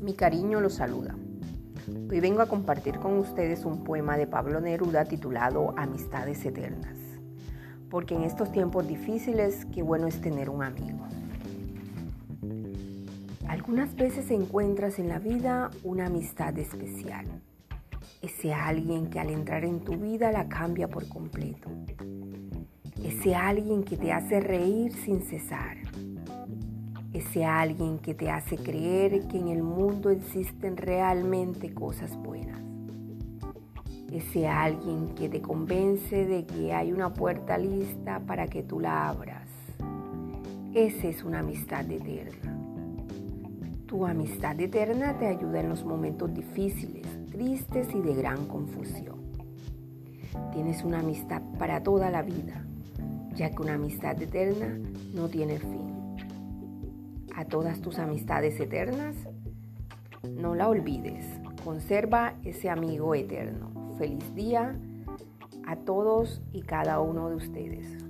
Mi cariño los saluda. Hoy vengo a compartir con ustedes un poema de Pablo Neruda titulado Amistades Eternas. Porque en estos tiempos difíciles, qué bueno es tener un amigo. Algunas veces encuentras en la vida una amistad especial. Ese alguien que al entrar en tu vida la cambia por completo. Ese alguien que te hace reír sin cesar ese alguien que te hace creer que en el mundo existen realmente cosas buenas. Ese alguien que te convence de que hay una puerta lista para que tú la abras. Esa es una amistad eterna. Tu amistad eterna te ayuda en los momentos difíciles, tristes y de gran confusión. Tienes una amistad para toda la vida, ya que una amistad eterna no tiene fin a todas tus amistades eternas, no la olvides. Conserva ese amigo eterno. Feliz día a todos y cada uno de ustedes.